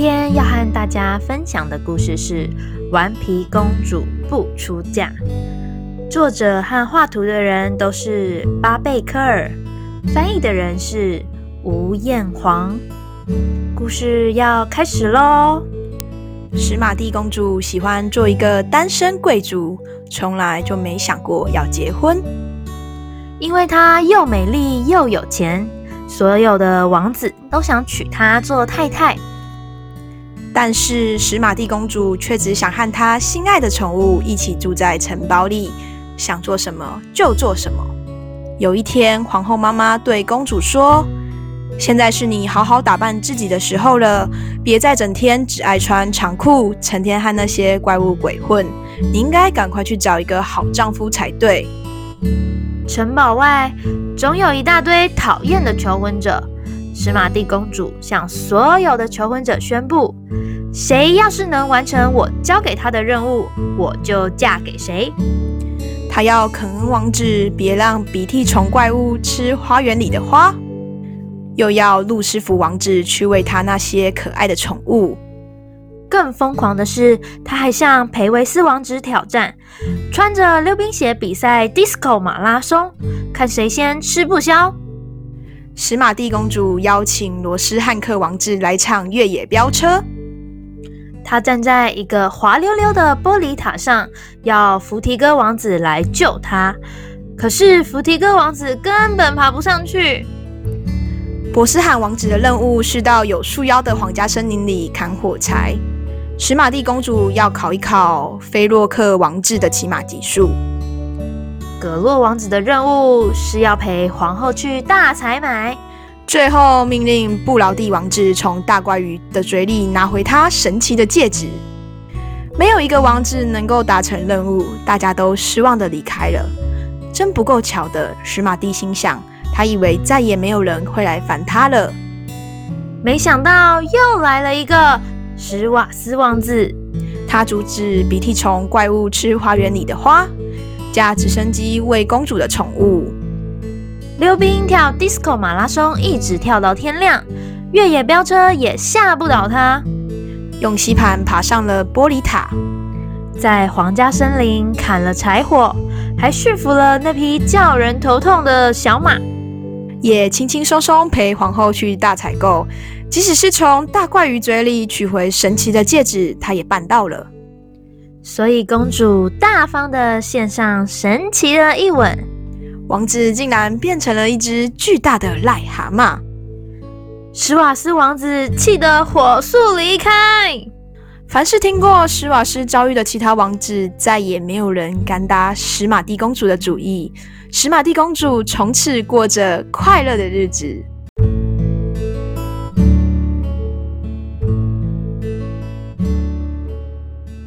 天要和大家分享的故事是《顽皮公主不出嫁》，作者和画图的人都是巴贝克尔，翻译的人是吴艳煌。故事要开始喽！史玛蒂公主喜欢做一个单身贵族，从来就没想过要结婚，因为她又美丽又有钱，所有的王子都想娶她做太太。但是史玛蒂公主却只想和她心爱的宠物一起住在城堡里，想做什么就做什么。有一天，皇后妈妈对公主说：“现在是你好好打扮自己的时候了，别再整天只爱穿长裤，成天和那些怪物鬼混。你应该赶快去找一个好丈夫才对。”城堡外总有一大堆讨厌的求婚者。史玛蒂公主向所有的求婚者宣布：谁要是能完成我交给她的任务，我就嫁给谁。她要肯恩王子别让鼻涕虫怪物吃花园里的花，又要路斯福王子去喂他那些可爱的宠物。更疯狂的是，他还向培维斯王子挑战，穿着溜冰鞋比赛 disco 马拉松，看谁先吃不消。史玛蒂公主邀请罗斯汉克王子来场越野飙车。她站在一个滑溜溜的玻璃塔上，要弗提哥王子来救她。可是弗提哥王子根本爬不上去。博斯汉王子的任务是到有树妖的皇家森林里砍火柴。史玛蒂公主要考一考菲洛克王子的骑马技术。葛洛王子的任务是要陪皇后去大采买，最后命令布劳蒂王子从大怪鱼的嘴里拿回他神奇的戒指。没有一个王子能够达成任务，大家都失望的离开了。真不够巧的，史马蒂心想，他以为再也没有人会来烦他了。没想到又来了一个史瓦斯王子，他阻止鼻涕虫怪物吃花园里的花。驾直升机喂公主的宠物，溜冰跳 disco 马拉松，一直跳到天亮。越野飙车也吓不倒他。用吸盘爬上了玻璃塔，在皇家森林砍了柴火，还驯服了那匹叫人头痛的小马。也轻轻松松陪皇后去大采购，即使是从大怪鱼嘴里取回神奇的戒指，他也办到了。所以，公主大方的献上神奇的一吻，王子竟然变成了一只巨大的癞蛤蟆。史瓦斯王子气得火速离开。凡是听过史瓦斯遭遇的其他王子，再也没有人敢打史玛蒂公主的主意。史玛蒂公主从此过着快乐的日子。